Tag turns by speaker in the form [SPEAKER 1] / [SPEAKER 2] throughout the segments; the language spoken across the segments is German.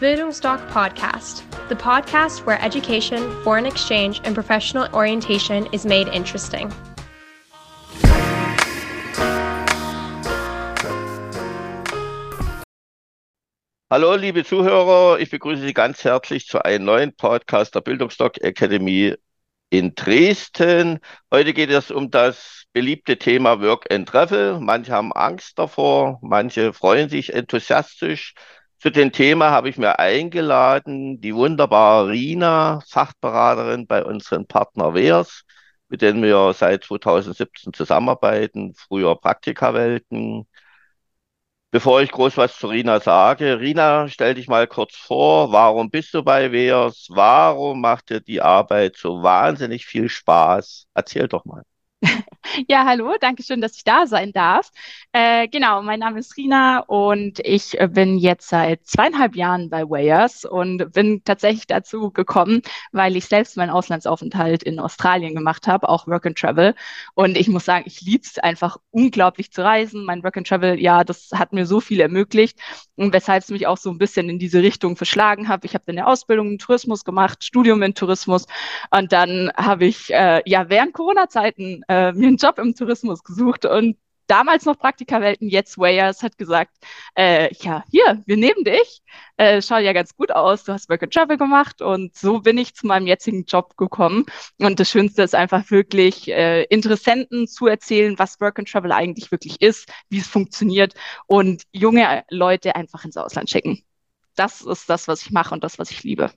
[SPEAKER 1] Bildungsdoc Podcast, the podcast where education, foreign exchange, and professional orientation is made interesting.
[SPEAKER 2] Hallo, liebe Zuhörer, ich begrüße Sie ganz herzlich zu einem neuen Podcast der Bildungsdoc Academy in Dresden. Heute geht es um das beliebte Thema Work and Travel. Manche haben Angst davor, manche freuen sich enthusiastisch. Zu dem Thema habe ich mir eingeladen die wunderbare Rina, Fachberaterin bei unseren Partner WERS, mit denen wir seit 2017 zusammenarbeiten, früher Praktikawelten. Bevor ich groß was zu Rina sage, Rina, stell dich mal kurz vor, warum bist du bei WERS? Warum macht dir die Arbeit so wahnsinnig viel Spaß? Erzähl doch mal.
[SPEAKER 3] Ja, hallo, danke schön, dass ich da sein darf. Äh, genau, mein Name ist Rina und ich bin jetzt seit zweieinhalb Jahren bei Wayers und bin tatsächlich dazu gekommen, weil ich selbst meinen Auslandsaufenthalt in Australien gemacht habe, auch Work and Travel. Und ich muss sagen, ich liebe es einfach unglaublich zu reisen. Mein Work and Travel, ja, das hat mir so viel ermöglicht und weshalb es mich auch so ein bisschen in diese Richtung verschlagen habe. Ich habe dann eine Ausbildung in Tourismus gemacht, Studium in Tourismus und dann habe ich äh, ja während Corona-Zeiten äh, mir einen Job im Tourismus gesucht und damals noch Praktikawelten, jetzt Wayers, hat gesagt, äh, ja, hier, wir nehmen dich, äh, schaut ja ganz gut aus, du hast Work and Travel gemacht und so bin ich zu meinem jetzigen Job gekommen. Und das Schönste ist einfach wirklich, äh, Interessenten zu erzählen, was Work and Travel eigentlich wirklich ist, wie es funktioniert und junge Leute einfach ins Ausland schicken. Das ist das, was ich mache und das, was ich liebe.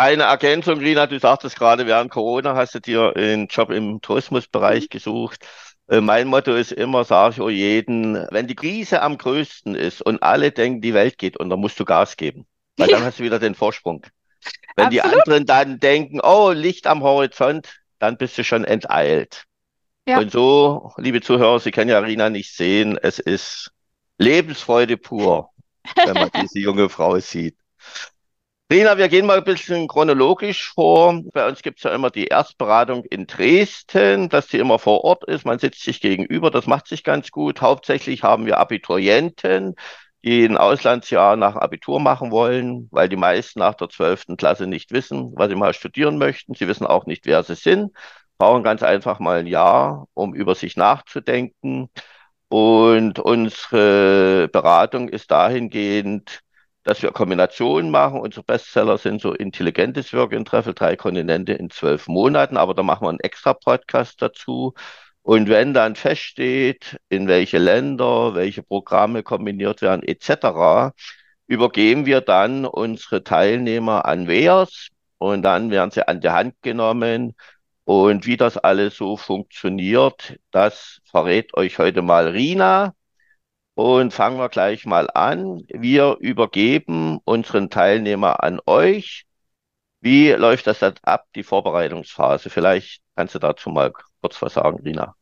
[SPEAKER 2] Eine Ergänzung, Rina, du sagtest gerade, während Corona hast du dir einen Job im Tourismusbereich mhm. gesucht. Äh, mein Motto ist immer, sage ich auch jeden, wenn die Krise am größten ist und alle denken, die Welt geht unter, musst du Gas geben. Weil dann hast du wieder den Vorsprung. Wenn Absolut. die anderen dann denken, oh, Licht am Horizont, dann bist du schon enteilt. Ja. Und so, liebe Zuhörer, Sie können ja Rina nicht sehen, es ist Lebensfreude pur, wenn man diese junge Frau sieht. Rina, wir gehen mal ein bisschen chronologisch vor. Bei uns gibt es ja immer die Erstberatung in Dresden, dass die immer vor Ort ist. Man sitzt sich gegenüber, das macht sich ganz gut. Hauptsächlich haben wir Abiturienten, die ein Auslandsjahr nach Abitur machen wollen, weil die meisten nach der zwölften Klasse nicht wissen, was sie mal studieren möchten. Sie wissen auch nicht, wer sie sind, brauchen ganz einfach mal ein Jahr, um über sich nachzudenken. Und unsere Beratung ist dahingehend, dass wir Kombinationen machen. Unsere Bestseller sind so intelligentes Work and Travel, drei Kontinente in zwölf Monaten, aber da machen wir einen extra Podcast dazu. Und wenn dann feststeht, in welche Länder, welche Programme kombiniert werden, etc., übergeben wir dann unsere Teilnehmer an WEARS und dann werden sie an die Hand genommen. Und wie das alles so funktioniert, das verrät euch heute mal Rina. Und fangen wir gleich mal an. Wir übergeben unseren Teilnehmer an euch. Wie läuft das ab, die Vorbereitungsphase? Vielleicht kannst du dazu mal kurz was sagen, Rina.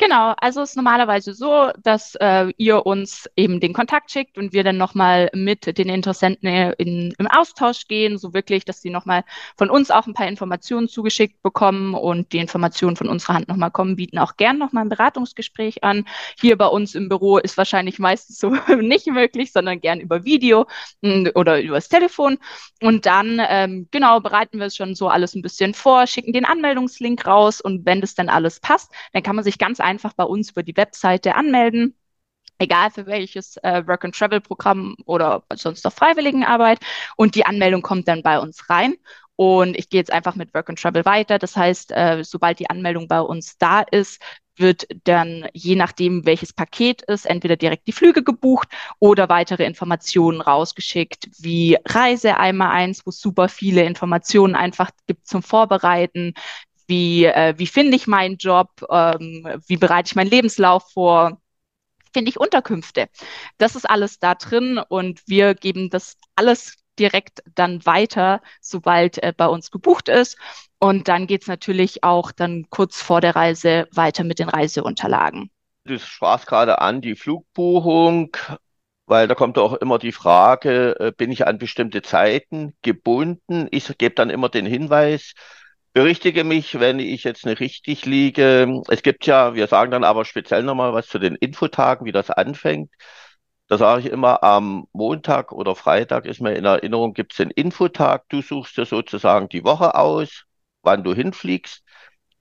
[SPEAKER 3] Genau, also es ist normalerweise so, dass äh, ihr uns eben den Kontakt schickt und wir dann nochmal mit den Interessenten in, im Austausch gehen, so wirklich, dass sie nochmal von uns auch ein paar Informationen zugeschickt bekommen und die Informationen von unserer Hand nochmal kommen, bieten auch gern nochmal ein Beratungsgespräch an. Hier bei uns im Büro ist wahrscheinlich meistens so nicht möglich, sondern gern über Video hm, oder übers Telefon. Und dann, ähm, genau, bereiten wir es schon so alles ein bisschen vor, schicken den Anmeldungslink raus und wenn das dann alles passt, dann kann man sich ganz bei uns über die Webseite anmelden egal für welches äh, Work-and-Travel-Programm oder sonst noch Freiwilligenarbeit. Und die Anmeldung kommt dann bei uns rein. Und ich gehe jetzt einfach mit Work and Travel weiter. Das heißt, äh, sobald die Anmeldung bei uns da ist, wird dann je nachdem, welches Paket ist, entweder direkt die Flüge gebucht oder weitere Informationen rausgeschickt, wie Reise einmal eins, wo es super viele Informationen einfach gibt zum Vorbereiten, wie, äh, wie finde ich meinen Job, ähm, wie bereite ich meinen Lebenslauf vor, finde ich Unterkünfte. Das ist alles da drin und wir geben das alles direkt dann weiter, sobald äh, bei uns gebucht ist. Und dann geht es natürlich auch dann kurz vor der Reise weiter mit den Reiseunterlagen.
[SPEAKER 2] Du sprachst gerade an die Flugbuchung, weil da kommt auch immer die Frage, äh, bin ich an bestimmte Zeiten gebunden? Ich gebe dann immer den Hinweis, berichtige mich, wenn ich jetzt nicht richtig liege. Es gibt ja, wir sagen dann aber speziell nochmal was zu den Infotagen, wie das anfängt. Da sage ich immer, am Montag oder Freitag ist mir in Erinnerung, gibt es den Infotag. Du suchst dir sozusagen die Woche aus, wann du hinfliegst.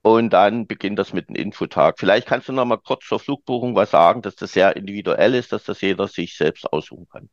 [SPEAKER 2] Und dann beginnt das mit dem Infotag. Vielleicht kannst du noch mal kurz zur Flugbuchung was sagen, dass das sehr individuell ist, dass das jeder sich selbst aussuchen kann.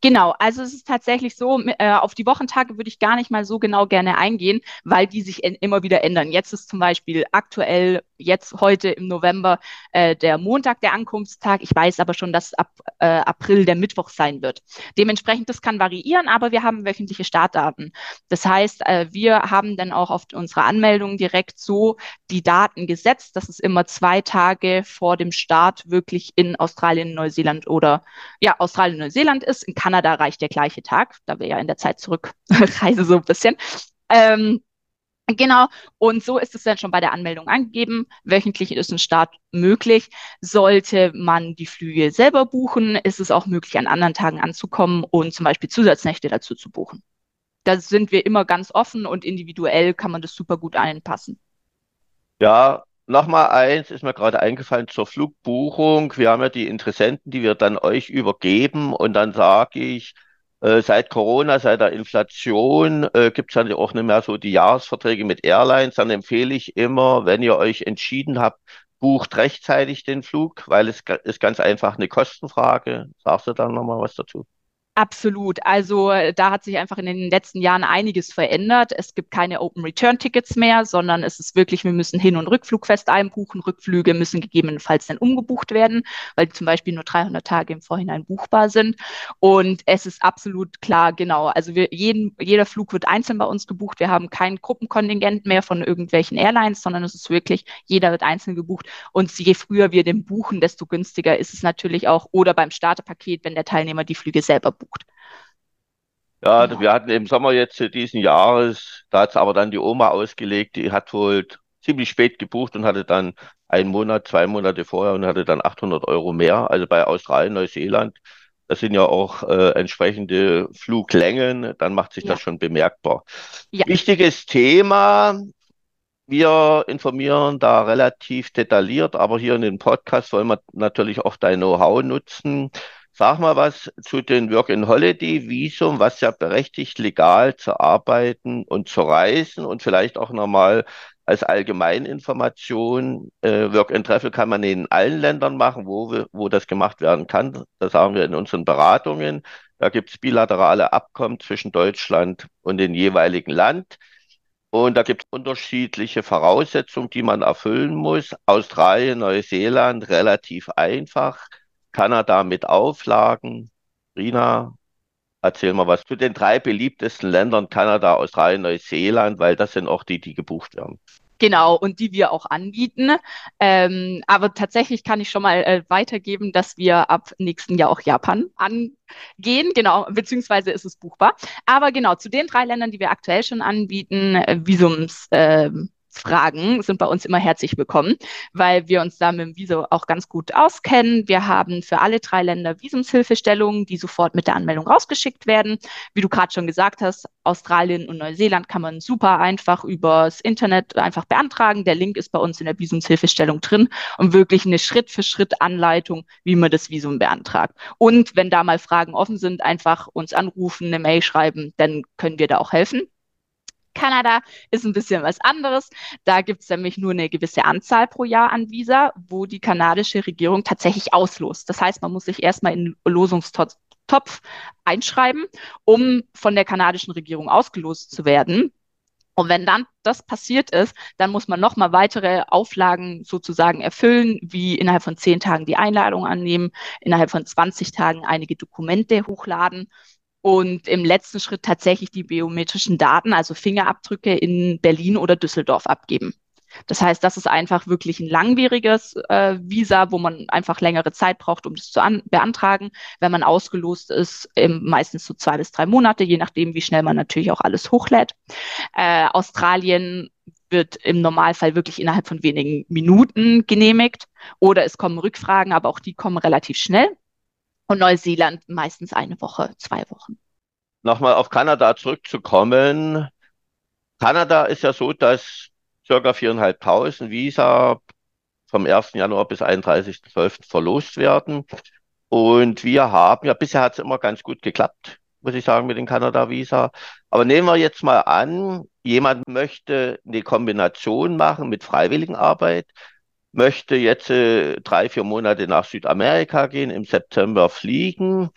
[SPEAKER 3] Genau, also es ist tatsächlich so, äh, auf die Wochentage würde ich gar nicht mal so genau gerne eingehen, weil die sich immer wieder ändern. Jetzt ist zum Beispiel aktuell, jetzt heute im November, äh, der Montag der Ankunftstag. Ich weiß aber schon, dass ab äh, April der Mittwoch sein wird. Dementsprechend, das kann variieren, aber wir haben wöchentliche Startdaten. Das heißt, äh, wir haben dann auch auf unserer Anmeldung direkt so die Daten gesetzt, dass es immer zwei Tage vor dem Start wirklich in Australien, Neuseeland oder ja, Australien, Neuseeland ist. In Kanada reicht der gleiche Tag, da wir ja in der Zeit zurückreisen so ein bisschen. Ähm, Genau, und so ist es dann schon bei der Anmeldung angegeben. Wöchentlich ist ein Start möglich. Sollte man die Flüge selber buchen, ist es auch möglich, an anderen Tagen anzukommen und zum Beispiel Zusatznächte dazu zu buchen. Da sind wir immer ganz offen und individuell kann man das super gut einpassen.
[SPEAKER 2] Ja, Nochmal eins ist mir gerade eingefallen zur Flugbuchung. Wir haben ja die Interessenten, die wir dann euch übergeben und dann sage ich, äh, seit Corona, seit der Inflation äh, gibt es dann auch nicht mehr so die Jahresverträge mit Airlines. Dann empfehle ich immer, wenn ihr euch entschieden habt, bucht rechtzeitig den Flug, weil es ist ganz einfach eine Kostenfrage. Sagst du dann nochmal was dazu?
[SPEAKER 3] Absolut. Also da hat sich einfach in den letzten Jahren einiges verändert. Es gibt keine Open Return Tickets mehr, sondern es ist wirklich, wir müssen Hin- und Rückflug fest einbuchen. Rückflüge müssen gegebenenfalls dann umgebucht werden, weil zum Beispiel nur 300 Tage im Vorhinein buchbar sind. Und es ist absolut klar, genau. Also wir, jeden, jeder Flug wird einzeln bei uns gebucht. Wir haben kein Gruppenkontingent mehr von irgendwelchen Airlines, sondern es ist wirklich, jeder wird einzeln gebucht. Und je früher wir den buchen, desto günstiger ist es natürlich auch. Oder beim Starterpaket, wenn der Teilnehmer die Flüge selber bucht gebucht.
[SPEAKER 2] Ja, ja, wir hatten im Sommer jetzt diesen Jahres, da hat es aber dann die Oma ausgelegt, die hat wohl ziemlich spät gebucht und hatte dann einen Monat, zwei Monate vorher und hatte dann 800 Euro mehr. Also bei Australien, Neuseeland, das sind ja auch äh, entsprechende Fluglängen, dann macht sich ja. das schon bemerkbar. Ja. Wichtiges Thema, wir informieren da relativ detailliert, aber hier in dem Podcast wollen wir natürlich auch dein Know-how nutzen. Sag mal was zu den Work-in-Holiday-Visum, was ja berechtigt, legal zu arbeiten und zu reisen und vielleicht auch nochmal als Allgemeininformation. Äh, Work-and-Travel kann man in allen Ländern machen, wo, wir, wo das gemacht werden kann. Das sagen wir in unseren Beratungen. Da gibt es bilaterale Abkommen zwischen Deutschland und dem jeweiligen Land. Und da gibt es unterschiedliche Voraussetzungen, die man erfüllen muss. Australien, Neuseeland relativ einfach. Kanada mit Auflagen. Rina, erzähl mal was zu den drei beliebtesten Ländern, Kanada, Australien, Neuseeland, weil das sind auch die, die gebucht werden.
[SPEAKER 3] Genau, und die wir auch anbieten. Ähm, aber tatsächlich kann ich schon mal äh, weitergeben, dass wir ab nächsten Jahr auch Japan angehen. Genau, beziehungsweise ist es buchbar. Aber genau, zu den drei Ländern, die wir aktuell schon anbieten, äh, Visums. Äh, Fragen sind bei uns immer herzlich willkommen, weil wir uns da mit dem Visum auch ganz gut auskennen. Wir haben für alle drei Länder Visumshilfestellungen, die sofort mit der Anmeldung rausgeschickt werden. Wie du gerade schon gesagt hast, Australien und Neuseeland kann man super einfach übers Internet einfach beantragen. Der Link ist bei uns in der Visumshilfestellung drin und wirklich eine Schritt-für-Schritt-Anleitung, wie man das Visum beantragt. Und wenn da mal Fragen offen sind, einfach uns anrufen, eine Mail schreiben, dann können wir da auch helfen. Kanada ist ein bisschen was anderes. Da gibt es nämlich nur eine gewisse Anzahl pro Jahr an Visa, wo die kanadische Regierung tatsächlich auslost. Das heißt, man muss sich erstmal in den Losungstopf einschreiben, um von der kanadischen Regierung ausgelost zu werden. Und wenn dann das passiert ist, dann muss man nochmal weitere Auflagen sozusagen erfüllen, wie innerhalb von zehn Tagen die Einladung annehmen, innerhalb von 20 Tagen einige Dokumente hochladen und im letzten Schritt tatsächlich die biometrischen Daten, also Fingerabdrücke in Berlin oder Düsseldorf abgeben. Das heißt, das ist einfach wirklich ein langwieriges äh, Visa, wo man einfach längere Zeit braucht, um das zu beantragen. Wenn man ausgelost ist, meistens so zwei bis drei Monate, je nachdem, wie schnell man natürlich auch alles hochlädt. Äh, Australien wird im Normalfall wirklich innerhalb von wenigen Minuten genehmigt oder es kommen Rückfragen, aber auch die kommen relativ schnell und Neuseeland meistens eine Woche, zwei Wochen.
[SPEAKER 2] Nochmal auf Kanada zurückzukommen. Kanada ist ja so, dass circa 4.500 Visa vom 1. Januar bis 31.12. verlost werden. Und wir haben, ja, bisher hat es immer ganz gut geklappt, muss ich sagen, mit dem Kanada-Visa. Aber nehmen wir jetzt mal an, jemand möchte eine Kombination machen mit Freiwilligenarbeit, möchte jetzt äh, drei, vier Monate nach Südamerika gehen, im September fliegen.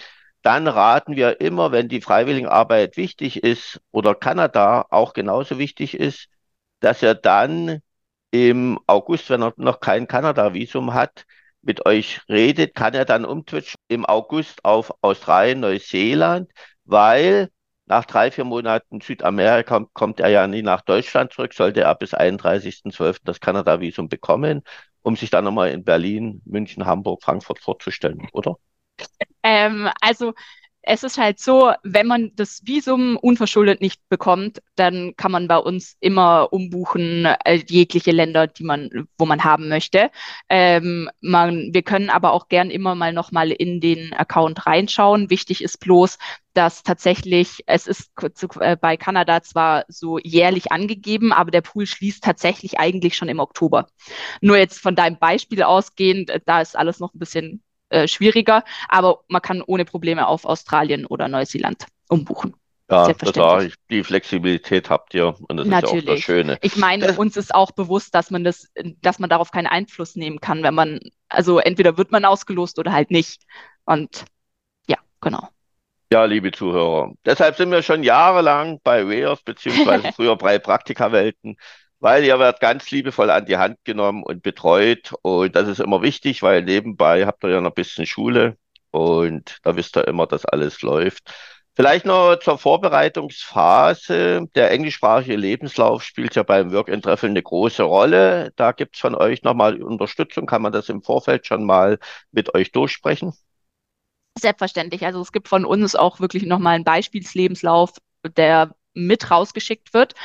[SPEAKER 2] Dann raten wir immer, wenn die Freiwilligenarbeit wichtig ist oder Kanada auch genauso wichtig ist, dass er dann im August, wenn er noch kein Kanada-Visum hat, mit euch redet, kann er dann umtwitchen im August auf Australien, Neuseeland, weil nach drei, vier Monaten Südamerika kommt er ja nie nach Deutschland zurück, sollte er bis 31.12. das Kanada-Visum bekommen, um sich dann nochmal in Berlin, München, Hamburg, Frankfurt vorzustellen, oder?
[SPEAKER 3] Ähm, also es ist halt so, wenn man das Visum unverschuldet nicht bekommt, dann kann man bei uns immer umbuchen, äh, jegliche Länder, die man, wo man haben möchte. Ähm, man, wir können aber auch gern immer mal nochmal in den Account reinschauen. Wichtig ist bloß, dass tatsächlich, es ist äh, bei Kanada zwar so jährlich angegeben, aber der Pool schließt tatsächlich eigentlich schon im Oktober. Nur jetzt von deinem Beispiel ausgehend, äh, da ist alles noch ein bisschen äh, schwieriger, aber man kann ohne Probleme auf Australien oder Neuseeland umbuchen.
[SPEAKER 2] Ja, ich, die Flexibilität habt ihr und das Natürlich. ist ja auch das Schöne.
[SPEAKER 3] Ich meine, uns ist auch bewusst, dass man das, dass man darauf keinen Einfluss nehmen kann, wenn man, also entweder wird man ausgelost oder halt nicht. Und ja, genau.
[SPEAKER 2] Ja, liebe Zuhörer, deshalb sind wir schon jahrelang bei Wears beziehungsweise früher bei Praktikawelten weil ihr werdet ganz liebevoll an die Hand genommen und betreut. Und das ist immer wichtig, weil nebenbei habt ihr ja noch ein bisschen Schule und da wisst ihr immer, dass alles läuft. Vielleicht noch zur Vorbereitungsphase. Der englischsprachige Lebenslauf spielt ja beim Work and Treffel eine große Rolle. Da gibt's von euch nochmal Unterstützung. Kann man das im Vorfeld schon mal mit euch durchsprechen?
[SPEAKER 3] Selbstverständlich. Also es gibt von uns auch wirklich nochmal einen Beispielslebenslauf, der mit rausgeschickt wird.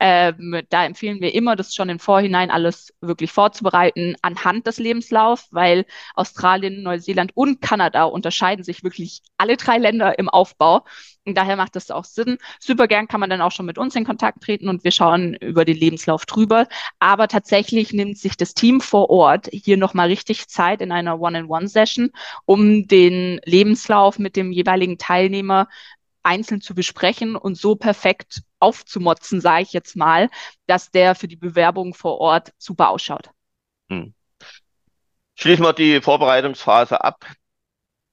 [SPEAKER 3] Ähm, da empfehlen wir immer, das schon im Vorhinein alles wirklich vorzubereiten anhand des Lebenslaufs, weil Australien, Neuseeland und Kanada unterscheiden sich wirklich alle drei Länder im Aufbau. Und daher macht das auch Sinn. Super gern kann man dann auch schon mit uns in Kontakt treten und wir schauen über den Lebenslauf drüber. Aber tatsächlich nimmt sich das Team vor Ort hier nochmal richtig Zeit in einer One-on-One-Session, um den Lebenslauf mit dem jeweiligen Teilnehmer einzeln zu besprechen und so perfekt aufzumotzen, sage ich jetzt mal, dass der für die Bewerbung vor Ort super ausschaut. Hm.
[SPEAKER 2] Schließen wir die Vorbereitungsphase ab.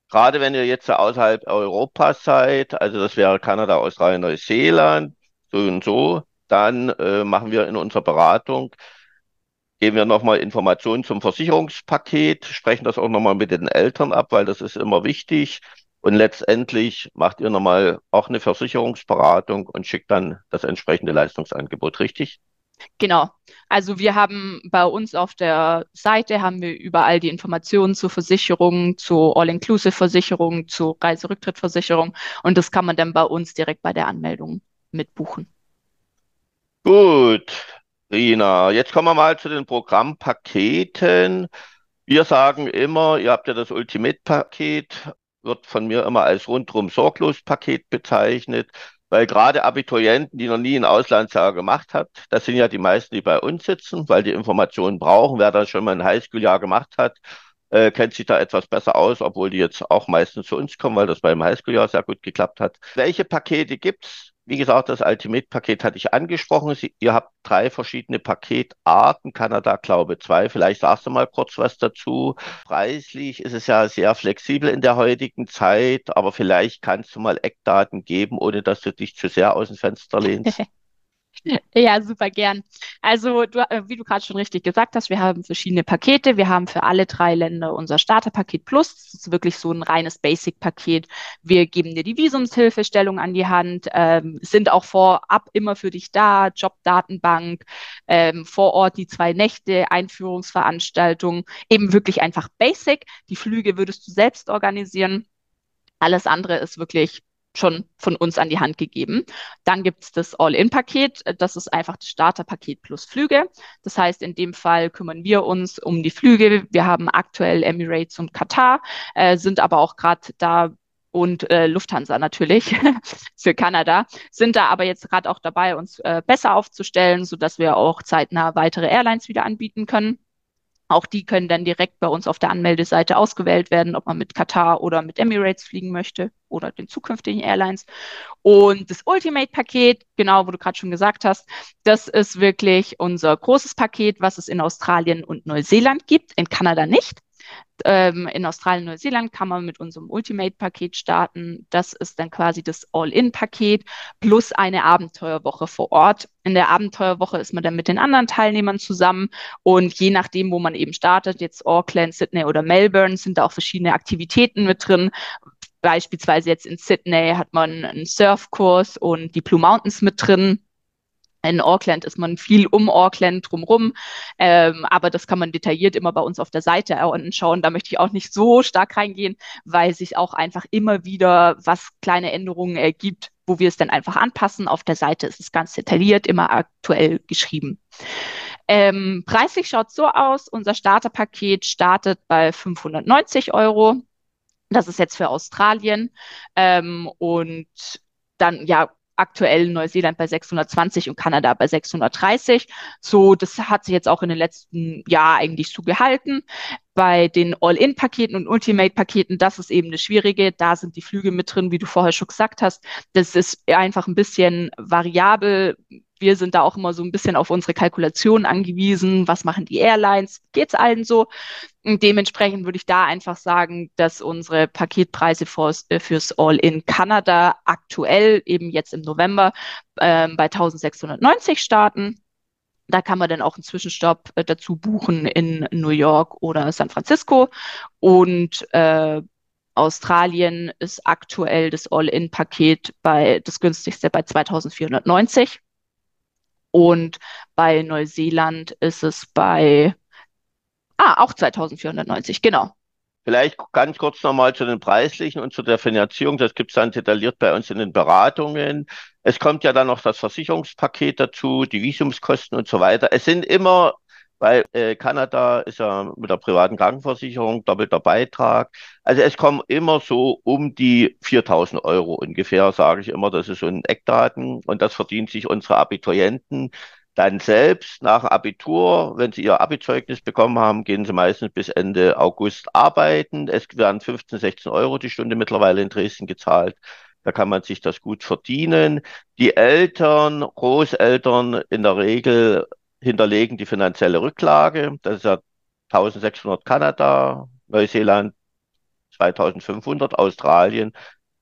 [SPEAKER 2] Gerade wenn ihr jetzt außerhalb Europas seid, also das wäre Kanada, Australien, Neuseeland, so und so, dann äh, machen wir in unserer Beratung, geben wir nochmal Informationen zum Versicherungspaket, sprechen das auch nochmal mit den Eltern ab, weil das ist immer wichtig. Und letztendlich macht ihr nochmal auch eine Versicherungsberatung und schickt dann das entsprechende Leistungsangebot, richtig?
[SPEAKER 3] Genau. Also wir haben bei uns auf der Seite haben wir überall die Informationen zur Versicherung, zur All-Inclusive-Versicherung, zur Reiserücktrittversicherung und das kann man dann bei uns direkt bei der Anmeldung mitbuchen.
[SPEAKER 2] Gut, Rina, jetzt kommen wir mal zu den Programmpaketen. Wir sagen immer, ihr habt ja das Ultimate-Paket wird von mir immer als rundrum sorglos Paket bezeichnet, weil gerade Abiturienten, die noch nie ein Auslandsjahr gemacht hat, das sind ja die meisten, die bei uns sitzen, weil die Informationen brauchen. Wer da schon mal ein Highschool-Jahr gemacht hat, äh, kennt sich da etwas besser aus, obwohl die jetzt auch meistens zu uns kommen, weil das beim Highschool-Jahr sehr gut geklappt hat. Welche Pakete gibt's? Wie gesagt, das Ultimate-Paket hatte ich angesprochen. Sie, ihr habt drei verschiedene Paketarten. Kanada, glaube zwei. Vielleicht sagst du mal kurz was dazu. Preislich ist es ja sehr flexibel in der heutigen Zeit, aber vielleicht kannst du mal Eckdaten geben, ohne dass du dich zu sehr aus dem Fenster lehnst.
[SPEAKER 3] Ja, super gern. Also, du, äh, wie du gerade schon richtig gesagt hast, wir haben verschiedene Pakete. Wir haben für alle drei Länder unser Starterpaket Plus. Das ist wirklich so ein reines Basic-Paket. Wir geben dir die Visumshilfestellung an die Hand, ähm, sind auch vorab immer für dich da, Jobdatenbank, ähm, vor Ort die zwei Nächte, Einführungsveranstaltung, eben wirklich einfach Basic. Die Flüge würdest du selbst organisieren. Alles andere ist wirklich schon von uns an die Hand gegeben. Dann gibt es das All-In-Paket. Das ist einfach das Starterpaket plus Flüge. Das heißt, in dem Fall kümmern wir uns um die Flüge. Wir haben aktuell Emirates und Katar, äh, sind aber auch gerade da und äh, Lufthansa natürlich für Kanada, sind da aber jetzt gerade auch dabei, uns äh, besser aufzustellen, sodass wir auch zeitnah weitere Airlines wieder anbieten können. Auch die können dann direkt bei uns auf der Anmeldeseite ausgewählt werden, ob man mit Qatar oder mit Emirates fliegen möchte oder den zukünftigen Airlines. Und das Ultimate-Paket, genau, wo du gerade schon gesagt hast, das ist wirklich unser großes Paket, was es in Australien und Neuseeland gibt, in Kanada nicht. Ähm, in Australien, Neuseeland kann man mit unserem Ultimate-Paket starten. Das ist dann quasi das All-In-Paket plus eine Abenteuerwoche vor Ort. In der Abenteuerwoche ist man dann mit den anderen Teilnehmern zusammen und je nachdem, wo man eben startet, jetzt Auckland, Sydney oder Melbourne, sind da auch verschiedene Aktivitäten mit drin. Beispielsweise jetzt in Sydney hat man einen Surfkurs und die Blue Mountains mit drin. In Auckland ist man viel um Auckland drumherum, ähm, aber das kann man detailliert immer bei uns auf der Seite anschauen. Da möchte ich auch nicht so stark reingehen, weil sich auch einfach immer wieder was kleine Änderungen ergibt, wo wir es dann einfach anpassen. Auf der Seite ist es ganz detailliert, immer aktuell geschrieben. Ähm, preislich schaut so aus, unser Starterpaket startet bei 590 Euro. Das ist jetzt für Australien. Ähm, und dann, ja, aktuell Neuseeland bei 620 und Kanada bei 630. So, das hat sich jetzt auch in den letzten Jahren eigentlich so gehalten. Bei den All-In-Paketen und Ultimate-Paketen, das ist eben das Schwierige. Da sind die Flüge mit drin, wie du vorher schon gesagt hast. Das ist einfach ein bisschen variabel. Wir sind da auch immer so ein bisschen auf unsere Kalkulationen angewiesen. Was machen die Airlines? Geht's allen so? Und dementsprechend würde ich da einfach sagen, dass unsere Paketpreise fürs, äh, fürs All-in Kanada aktuell eben jetzt im November äh, bei 1690 starten. Da kann man dann auch einen Zwischenstopp äh, dazu buchen in New York oder San Francisco. Und äh, Australien ist aktuell das All-in-Paket bei das günstigste bei 2490. Und bei Neuseeland ist es bei, ah, auch 2490, genau.
[SPEAKER 2] Vielleicht ganz kurz nochmal zu den preislichen und zu der Finanzierung. Das gibt es dann detailliert bei uns in den Beratungen. Es kommt ja dann noch das Versicherungspaket dazu, die Visumskosten und so weiter. Es sind immer weil äh, Kanada ist ja mit der privaten Krankenversicherung doppelter Beitrag. Also es kommen immer so um die 4000 Euro ungefähr, sage ich immer, das ist so ein Eckdaten und das verdient sich unsere Abiturienten dann selbst nach Abitur, wenn sie ihr Abizeugnis bekommen haben, gehen sie meistens bis Ende August arbeiten. Es werden 15, 16 Euro die Stunde mittlerweile in Dresden gezahlt. Da kann man sich das gut verdienen. Die Eltern, Großeltern in der Regel hinterlegen die finanzielle Rücklage. Das ist ja 1600 Kanada, Neuseeland 2500, Australien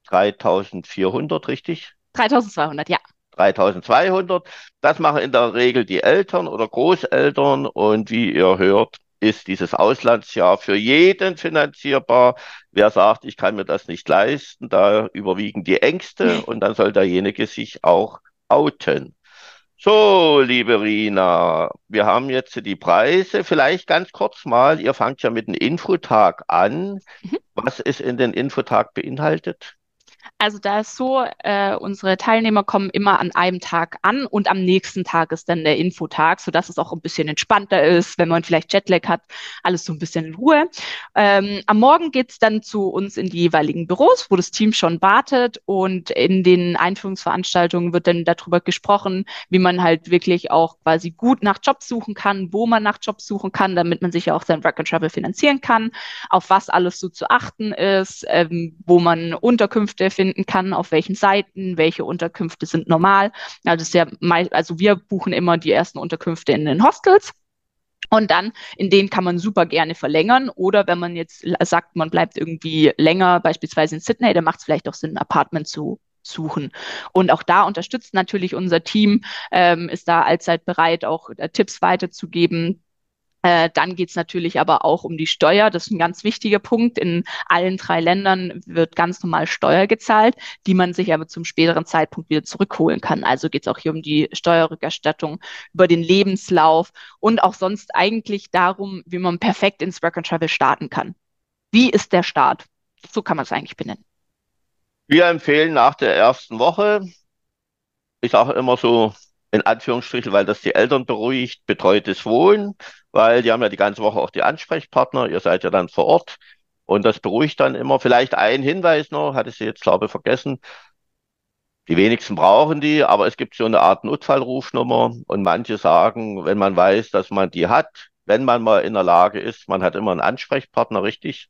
[SPEAKER 2] 3400, richtig?
[SPEAKER 3] 3200, ja.
[SPEAKER 2] 3200. Das machen in der Regel die Eltern oder Großeltern und wie ihr hört, ist dieses Auslandsjahr für jeden finanzierbar. Wer sagt, ich kann mir das nicht leisten, da überwiegen die Ängste und dann soll derjenige sich auch outen. So, liebe Rina, wir haben jetzt die Preise. Vielleicht ganz kurz mal, ihr fangt ja mit dem Infotag an. Mhm. Was ist in den Infotag beinhaltet?
[SPEAKER 3] Also da ist so, äh, unsere Teilnehmer kommen immer an einem Tag an und am nächsten Tag ist dann der Infotag, sodass es auch ein bisschen entspannter ist, wenn man vielleicht Jetlag hat, alles so ein bisschen in Ruhe. Ähm, am Morgen geht's dann zu uns in die jeweiligen Büros, wo das Team schon wartet und in den Einführungsveranstaltungen wird dann darüber gesprochen, wie man halt wirklich auch quasi gut nach Jobs suchen kann, wo man nach Jobs suchen kann, damit man sich ja auch sein Work and Travel finanzieren kann, auf was alles so zu achten ist, ähm, wo man Unterkünfte findet finden kann, auf welchen Seiten, welche Unterkünfte sind normal. Also, ja also wir buchen immer die ersten Unterkünfte in den Hostels. Und dann, in denen kann man super gerne verlängern. Oder wenn man jetzt sagt, man bleibt irgendwie länger, beispielsweise in Sydney, dann macht es vielleicht auch Sinn, ein Apartment zu suchen. Und auch da unterstützt natürlich unser Team, ähm, ist da allzeit bereit, auch äh, Tipps weiterzugeben, dann geht's natürlich aber auch um die Steuer. Das ist ein ganz wichtiger Punkt. In allen drei Ländern wird ganz normal Steuer gezahlt, die man sich aber zum späteren Zeitpunkt wieder zurückholen kann. Also geht's auch hier um die Steuerrückerstattung über den Lebenslauf und auch sonst eigentlich darum, wie man perfekt ins Work and Travel starten kann. Wie ist der Start? So kann man es eigentlich benennen.
[SPEAKER 2] Wir empfehlen nach der ersten Woche, ich sage immer so in Anführungsstrichen, weil das die Eltern beruhigt, betreutes Wohnen weil die haben ja die ganze Woche auch die Ansprechpartner, ihr seid ja dann vor Ort und das beruhigt dann immer. Vielleicht ein Hinweis noch, hatte sie jetzt glaube ich vergessen. Die wenigsten brauchen die, aber es gibt so eine Art Notfallrufnummer und manche sagen, wenn man weiß, dass man die hat, wenn man mal in der Lage ist, man hat immer einen Ansprechpartner, richtig?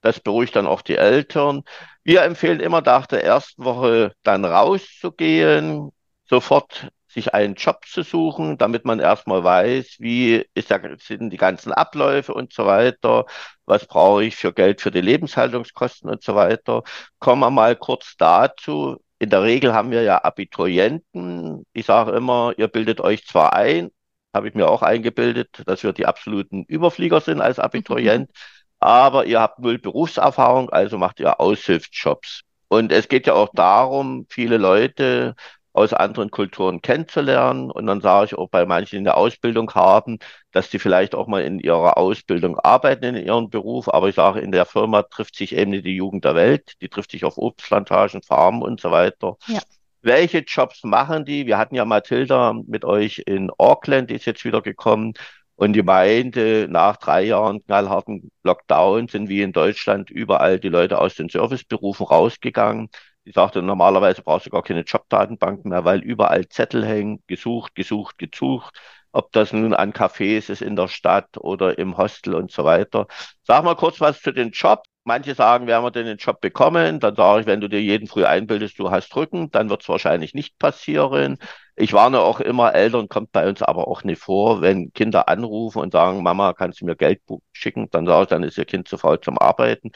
[SPEAKER 2] Das beruhigt dann auch die Eltern. Wir empfehlen immer nach der ersten Woche dann rauszugehen, sofort sich einen Job zu suchen, damit man erstmal weiß, wie ist da, sind die ganzen Abläufe und so weiter, was brauche ich für Geld für die Lebenshaltungskosten und so weiter. Kommen wir mal kurz dazu. In der Regel haben wir ja Abiturienten. Ich sage immer, ihr bildet euch zwar ein, habe ich mir auch eingebildet, dass wir die absoluten Überflieger sind als Abiturient, mhm. aber ihr habt null Berufserfahrung, also macht ihr Aushilfsjobs. Und es geht ja auch darum, viele Leute aus anderen Kulturen kennenzulernen. Und dann sage ich auch bei manchen in der Ausbildung haben, dass die vielleicht auch mal in ihrer Ausbildung arbeiten in ihrem Beruf. Aber ich sage, in der Firma trifft sich eben nicht die Jugend der Welt. Die trifft sich auf Obstplantagen, Farmen und so weiter. Ja. Welche Jobs machen die? Wir hatten ja Mathilda mit euch in Auckland, die ist jetzt wieder gekommen. Und die meinte, nach drei Jahren knallharten Lockdown sind wie in Deutschland überall die Leute aus den Serviceberufen rausgegangen. Die sagte, normalerweise brauchst du gar keine Jobdatenbank mehr, weil überall Zettel hängen, gesucht, gesucht, gesucht. Ob das nun an Cafés ist in der Stadt oder im Hostel und so weiter. Sag mal kurz was zu den Jobs. Manche sagen, werden wir denn den Job bekommen? Dann sage ich, wenn du dir jeden früh einbildest, du hast Rücken, dann wird es wahrscheinlich nicht passieren. Ich warne auch immer, Eltern kommt bei uns aber auch nicht vor, wenn Kinder anrufen und sagen, Mama, kannst du mir Geld schicken? Dann sage ich, dann ist ihr Kind zu faul zum Arbeiten.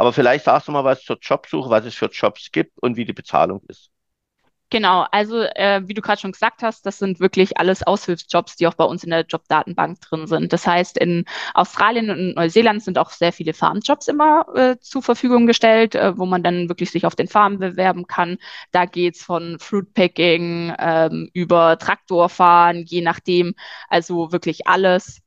[SPEAKER 2] Aber vielleicht sagst du mal was zur Jobsuche, was es für Jobs gibt und wie die Bezahlung ist.
[SPEAKER 3] Genau, also äh, wie du gerade schon gesagt hast, das sind wirklich alles Aushilfsjobs, die auch bei uns in der Jobdatenbank drin sind. Das heißt, in Australien und Neuseeland sind auch sehr viele Farmjobs immer äh, zur Verfügung gestellt, äh, wo man dann wirklich sich auf den Farmen bewerben kann. Da geht's von Fruitpacking ähm, über Traktorfahren, je nachdem, also wirklich alles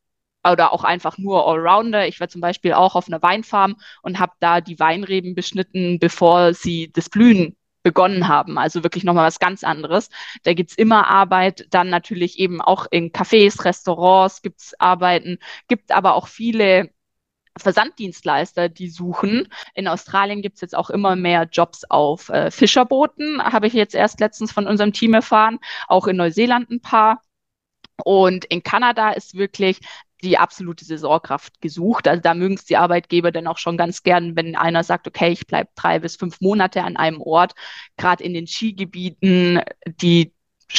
[SPEAKER 3] oder auch einfach nur Allrounder. Ich war zum Beispiel auch auf einer Weinfarm und habe da die Weinreben beschnitten, bevor sie das Blühen begonnen haben. Also wirklich nochmal was ganz anderes. Da gibt's immer Arbeit, dann natürlich eben auch in Cafés, Restaurants gibt's Arbeiten, gibt aber auch viele Versanddienstleister, die suchen. In Australien gibt's jetzt auch immer mehr Jobs auf äh, Fischerbooten, habe ich jetzt erst letztens von unserem Team erfahren, auch in Neuseeland ein paar. Und in Kanada ist wirklich die absolute Saisonkraft gesucht. Also da mögen es die Arbeitgeber dann auch schon ganz gern, wenn einer sagt, okay, ich bleibe drei bis fünf Monate an einem Ort, gerade in den Skigebieten, die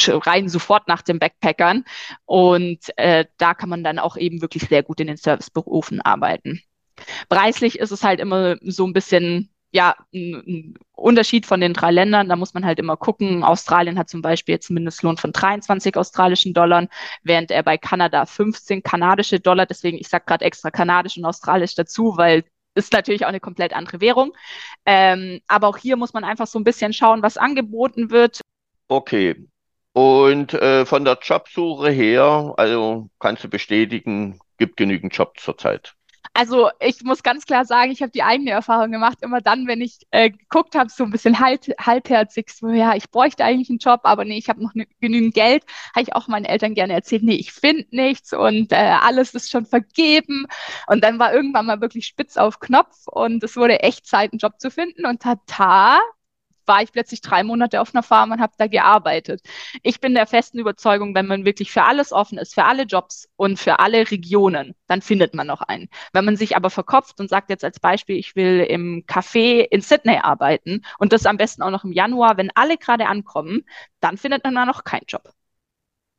[SPEAKER 3] rein sofort nach den Backpackern. Und äh, da kann man dann auch eben wirklich sehr gut in den Serviceberufen arbeiten. Preislich ist es halt immer so ein bisschen ja, ein, Unterschied von den drei Ländern. Da muss man halt immer gucken. Australien hat zum Beispiel jetzt einen Mindestlohn von 23 australischen Dollar, während er bei Kanada 15 kanadische Dollar, deswegen ich sage gerade extra kanadisch und australisch dazu, weil ist natürlich auch eine komplett andere Währung. Ähm, aber auch hier muss man einfach so ein bisschen schauen, was angeboten wird.
[SPEAKER 2] Okay. Und äh, von der Jobsuche her, also kannst du bestätigen, gibt genügend Jobs zurzeit
[SPEAKER 3] also ich muss ganz klar sagen, ich habe die eigene Erfahrung gemacht, immer dann, wenn ich äh, geguckt habe, so ein bisschen halb, halbherzig, so ja, ich bräuchte eigentlich einen Job, aber nee, ich habe noch ne, genügend Geld, habe ich auch meinen Eltern gerne erzählt, nee, ich finde nichts und äh, alles ist schon vergeben. Und dann war irgendwann mal wirklich spitz auf Knopf und es wurde echt Zeit, einen Job zu finden und tata, war ich plötzlich drei Monate auf einer Farm und habe da gearbeitet. Ich bin der festen Überzeugung, wenn man wirklich für alles offen ist, für alle Jobs und für alle Regionen, dann findet man noch einen. Wenn man sich aber verkopft und sagt jetzt als Beispiel, ich will im Café in Sydney arbeiten und das am besten auch noch im Januar, wenn alle gerade ankommen, dann findet man da noch keinen Job.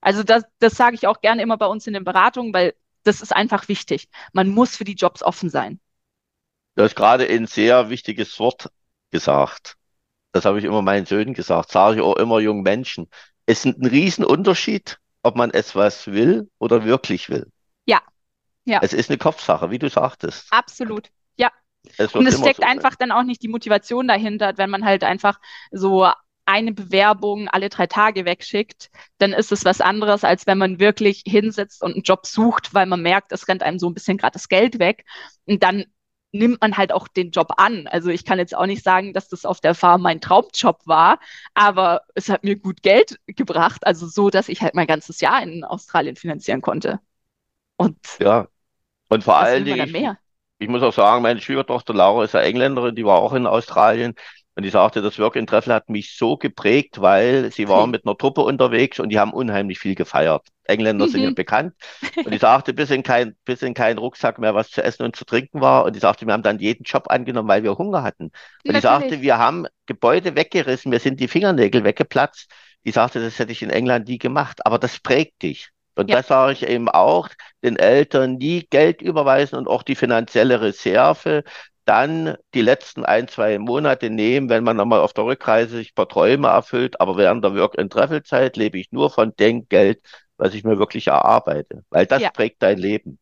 [SPEAKER 3] Also das, das sage ich auch gerne immer bei uns in den Beratungen, weil das ist einfach wichtig. Man muss für die Jobs offen sein.
[SPEAKER 2] Du hast gerade ein sehr wichtiges Wort gesagt. Das habe ich immer meinen Söhnen gesagt, sage ich auch immer jungen Menschen. Es ist ein Riesenunterschied, ob man etwas will oder wirklich will.
[SPEAKER 3] Ja. Ja.
[SPEAKER 2] Es ist eine Kopfsache, wie du sagtest.
[SPEAKER 3] Absolut. Ja. Es und es steckt so einfach sein. dann auch nicht die Motivation dahinter, wenn man halt einfach so eine Bewerbung alle drei Tage wegschickt, dann ist es was anderes, als wenn man wirklich hinsetzt und einen Job sucht, weil man merkt, es rennt einem so ein bisschen gerade das Geld weg. Und dann nimmt man halt auch den Job an. Also ich kann jetzt auch nicht sagen, dass das auf der Farm mein Traumjob war, aber es hat mir gut Geld gebracht, also so, dass ich halt mein ganzes Jahr in Australien finanzieren konnte.
[SPEAKER 2] Und ja, und vor allen Dingen, ich, ich, muss auch sagen, meine Schwiegertochter Laura ist ja Engländerin, die war auch in Australien. Und die sagte, das Work in Treffel hat mich so geprägt, weil sie waren mit einer Truppe unterwegs und die haben unheimlich viel gefeiert. Engländer mhm. sind ja mhm. bekannt. Und die sagte, bis in, kein, bis in keinen Rucksack mehr was zu essen und zu trinken war. Und die sagte, wir haben dann jeden Job angenommen, weil wir Hunger hatten. Und Natürlich. die sagte, wir haben Gebäude weggerissen, mir sind die Fingernägel weggeplatzt. Die sagte, das hätte ich in England nie gemacht. Aber das prägt dich. Und ja. das sage ich eben auch, den Eltern nie Geld überweisen und auch die finanzielle Reserve dann die letzten ein, zwei Monate nehmen, wenn man nochmal auf der Rückreise sich ein paar Träume erfüllt. Aber während der Work-and-Travel-Zeit lebe ich nur von dem Geld, was ich mir wirklich erarbeite, weil das ja. prägt dein Leben.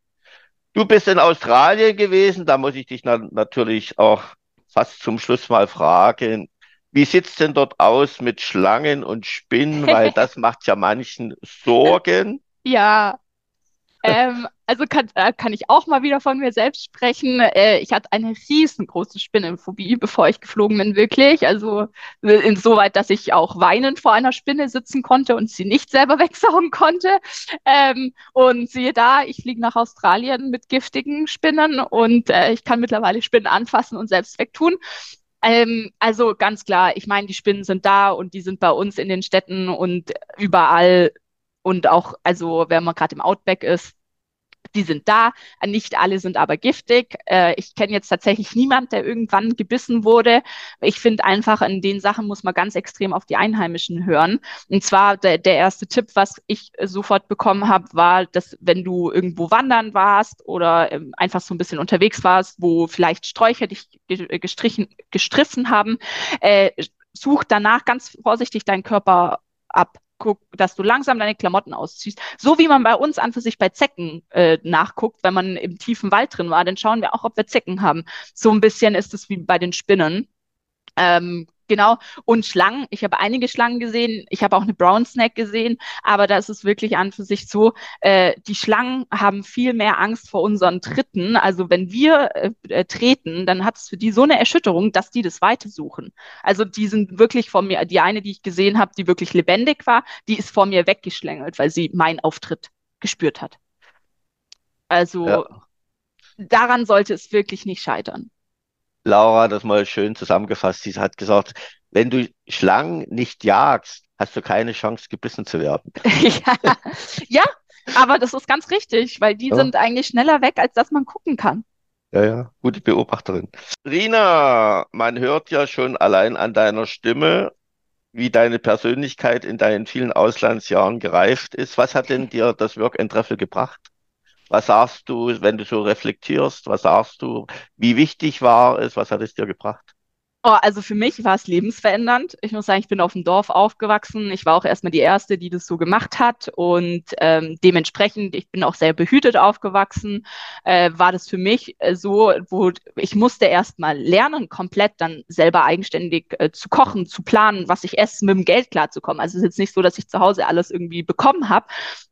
[SPEAKER 2] Du bist in Australien gewesen, da muss ich dich na natürlich auch fast zum Schluss mal fragen, wie sieht's denn dort aus mit Schlangen und Spinnen, weil das macht ja manchen Sorgen.
[SPEAKER 3] Ja, ähm, also kann, äh, kann ich auch mal wieder von mir selbst sprechen. Äh, ich hatte eine riesengroße Spinnenphobie, bevor ich geflogen bin, wirklich. Also äh, insoweit, dass ich auch weinend vor einer Spinne sitzen konnte und sie nicht selber wegsaugen konnte. Ähm, und siehe da, ich fliege nach Australien mit giftigen Spinnen und äh, ich kann mittlerweile Spinnen anfassen und selbst wegtun. Ähm, also ganz klar, ich meine, die Spinnen sind da und die sind bei uns in den Städten und überall und auch, also wenn man gerade im Outback ist, die sind da. Nicht alle sind aber giftig. Äh, ich kenne jetzt tatsächlich niemand, der irgendwann gebissen wurde. Ich finde einfach, in den Sachen muss man ganz extrem auf die Einheimischen hören. Und zwar der, der erste Tipp, was ich sofort bekommen habe, war, dass wenn du irgendwo wandern warst oder ähm, einfach so ein bisschen unterwegs warst, wo vielleicht Sträucher dich gestrichen, gestriffen haben, äh, such danach ganz vorsichtig deinen Körper ab guck, dass du langsam deine Klamotten ausziehst. So wie man bei uns an für sich bei Zecken äh, nachguckt, wenn man im tiefen Wald drin war, dann schauen wir auch, ob wir Zecken haben. So ein bisschen ist es wie bei den Spinnen. Ähm, Genau. Und Schlangen. Ich habe einige Schlangen gesehen. Ich habe auch eine Brown Snack gesehen. Aber da ist es wirklich an für sich so, äh, die Schlangen haben viel mehr Angst vor unseren Tritten. Also wenn wir äh, äh, treten, dann hat es für die so eine Erschütterung, dass die das Weite suchen. Also die sind wirklich vor mir, die eine, die ich gesehen habe, die wirklich lebendig war, die ist vor mir weggeschlängelt, weil sie meinen Auftritt gespürt hat. Also ja. daran sollte es wirklich nicht scheitern.
[SPEAKER 2] Laura das mal schön zusammengefasst. Sie hat gesagt, wenn du Schlangen nicht jagst, hast du keine Chance, gebissen zu werden.
[SPEAKER 3] ja. ja, aber das ist ganz richtig, weil die ja. sind eigentlich schneller weg, als dass man gucken kann.
[SPEAKER 2] Ja, ja, gute Beobachterin. Rina, man hört ja schon allein an deiner Stimme, wie deine Persönlichkeit in deinen vielen Auslandsjahren gereift ist. Was hat denn dir das Work and Treffel gebracht? Was sagst du, wenn du so reflektierst? Was sagst du? Wie wichtig war es? Was hat es dir gebracht?
[SPEAKER 3] Oh, also für mich war es lebensverändernd. Ich muss sagen, ich bin auf dem Dorf aufgewachsen. Ich war auch erstmal die Erste, die das so gemacht hat. Und ähm, dementsprechend, ich bin auch sehr behütet aufgewachsen, äh, war das für mich äh, so, wo ich musste erstmal lernen, komplett dann selber eigenständig äh, zu kochen, zu planen, was ich esse, mit dem Geld klarzukommen. Also es ist jetzt nicht so, dass ich zu Hause alles irgendwie bekommen habe,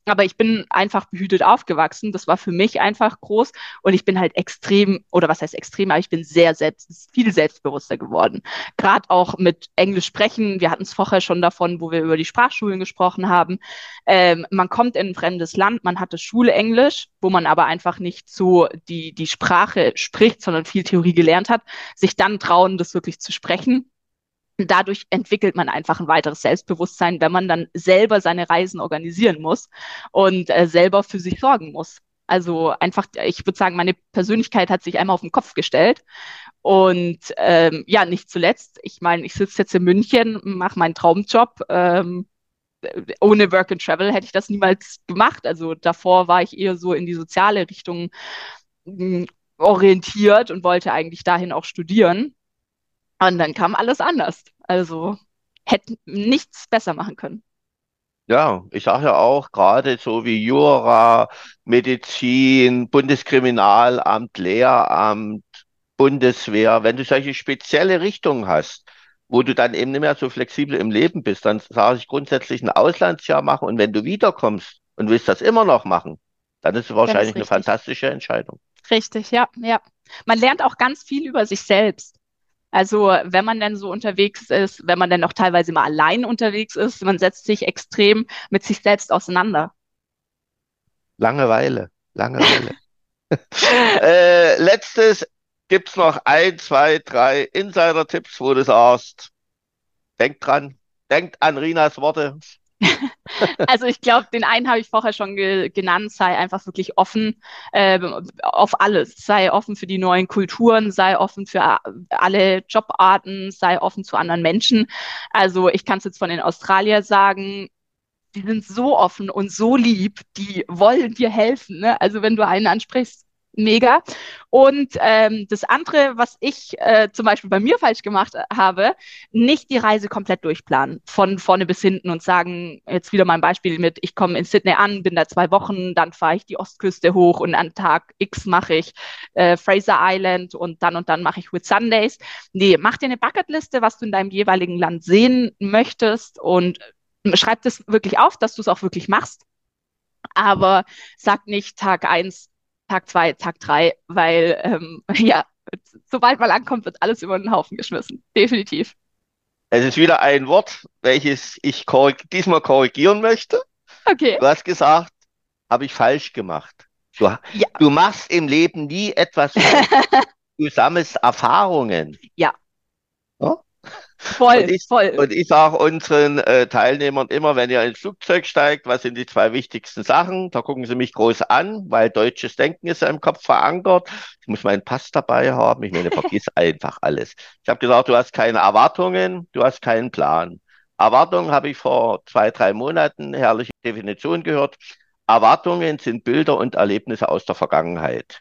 [SPEAKER 3] aber ich bin einfach behütet aufgewachsen. Das war für mich einfach groß. Und ich bin halt extrem, oder was heißt extrem, aber ich bin sehr selbst, viel selbstbewusster geworden geworden. Gerade auch mit Englisch sprechen. Wir hatten es vorher schon davon, wo wir über die Sprachschulen gesprochen haben. Ähm, man kommt in ein fremdes Land, man hat das Schulenglisch, wo man aber einfach nicht so die, die Sprache spricht, sondern viel Theorie gelernt hat, sich dann trauen, das wirklich zu sprechen. Dadurch entwickelt man einfach ein weiteres Selbstbewusstsein, wenn man dann selber seine Reisen organisieren muss und äh, selber für sich sorgen muss. Also einfach, ich würde sagen, meine Persönlichkeit hat sich einmal auf den Kopf gestellt. Und ähm, ja, nicht zuletzt, ich meine, ich sitze jetzt in München, mache meinen Traumjob. Ähm, ohne Work and Travel hätte ich das niemals gemacht. Also davor war ich eher so in die soziale Richtung hm, orientiert und wollte eigentlich dahin auch studieren. Und dann kam alles anders. Also hätte nichts besser machen können.
[SPEAKER 2] Ja, ich sage ja auch, gerade so wie Jura, Medizin, Bundeskriminalamt, Lehramt, Bundeswehr, wenn du solche spezielle Richtungen hast, wo du dann eben nicht mehr so flexibel im Leben bist, dann sage ich grundsätzlich ein Auslandsjahr machen und wenn du wiederkommst und willst das immer noch machen, dann ist es wahrscheinlich ist eine fantastische Entscheidung.
[SPEAKER 3] Richtig, ja, ja. Man lernt auch ganz viel über sich selbst. Also wenn man dann so unterwegs ist, wenn man dann auch teilweise mal allein unterwegs ist, man setzt sich extrem mit sich selbst auseinander.
[SPEAKER 2] Langeweile, Langeweile. äh, letztes, Gibt es noch ein, zwei, drei Insider-Tipps, wo du sagst, denkt dran, denkt an Rinas Worte.
[SPEAKER 3] Also ich glaube, den einen habe ich vorher schon ge genannt, sei einfach wirklich offen äh, auf alles. Sei offen für die neuen Kulturen, sei offen für alle Jobarten, sei offen zu anderen Menschen. Also ich kann es jetzt von den Australier sagen, die sind so offen und so lieb, die wollen dir helfen. Ne? Also wenn du einen ansprichst, mega. Und ähm, das andere, was ich äh, zum Beispiel bei mir falsch gemacht habe, nicht die Reise komplett durchplanen, von vorne bis hinten und sagen, jetzt wieder mal ein Beispiel mit, ich komme in Sydney an, bin da zwei Wochen, dann fahre ich die Ostküste hoch und an Tag X mache ich äh, Fraser Island und dann und dann mache ich With Sundays. Nee, mach dir eine Bucketliste, was du in deinem jeweiligen Land sehen möchtest und schreib das wirklich auf, dass du es auch wirklich machst. Aber sag nicht Tag eins Tag zwei, Tag drei, weil ähm, ja, sobald man ankommt, wird alles über den Haufen geschmissen. Definitiv.
[SPEAKER 2] Es ist wieder ein Wort, welches ich korrig diesmal korrigieren möchte.
[SPEAKER 3] Okay.
[SPEAKER 2] Du hast gesagt, habe ich falsch gemacht. Du, ja. du machst im Leben nie etwas falsch. du sammelst Erfahrungen.
[SPEAKER 3] Ja. ja? Voll,
[SPEAKER 2] und ich,
[SPEAKER 3] voll.
[SPEAKER 2] Und ich sage unseren äh, Teilnehmern immer, wenn ihr ins Flugzeug steigt, was sind die zwei wichtigsten Sachen? Da gucken sie mich groß an, weil deutsches Denken ist ja im Kopf verankert. Ich muss meinen Pass dabei haben. Ich meine, vergiss einfach alles. Ich habe gesagt, du hast keine Erwartungen, du hast keinen Plan. Erwartungen habe ich vor zwei, drei Monaten herrliche Definition gehört. Erwartungen sind Bilder und Erlebnisse aus der Vergangenheit.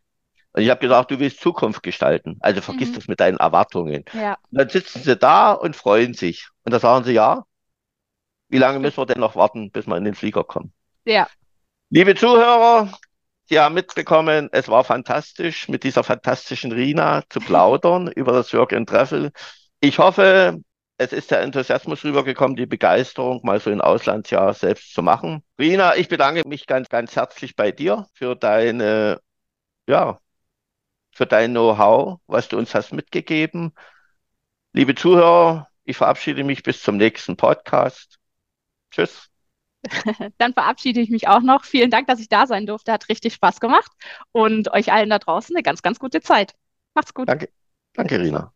[SPEAKER 2] Und ich habe gesagt, du willst Zukunft gestalten. Also vergiss mhm. das mit deinen Erwartungen.
[SPEAKER 3] Ja.
[SPEAKER 2] Und dann sitzen sie da und freuen sich. Und da sagen sie, ja, wie lange müssen wir denn noch warten, bis wir in den Flieger kommen?
[SPEAKER 3] Ja.
[SPEAKER 2] Liebe Zuhörer, Sie haben mitbekommen, es war fantastisch, mit dieser fantastischen Rina zu plaudern über das Work and Travel. Ich hoffe, es ist der Enthusiasmus rübergekommen, die Begeisterung, mal so ein Auslandsjahr selbst zu machen. Rina, ich bedanke mich ganz, ganz herzlich bei dir für deine, ja, für dein Know-how, was du uns hast mitgegeben. Liebe Zuhörer, ich verabschiede mich bis zum nächsten Podcast. Tschüss.
[SPEAKER 3] Dann verabschiede ich mich auch noch. Vielen Dank, dass ich da sein durfte. Hat richtig Spaß gemacht und euch allen da draußen eine ganz, ganz gute Zeit. Macht's gut.
[SPEAKER 2] Danke. Danke, Rina.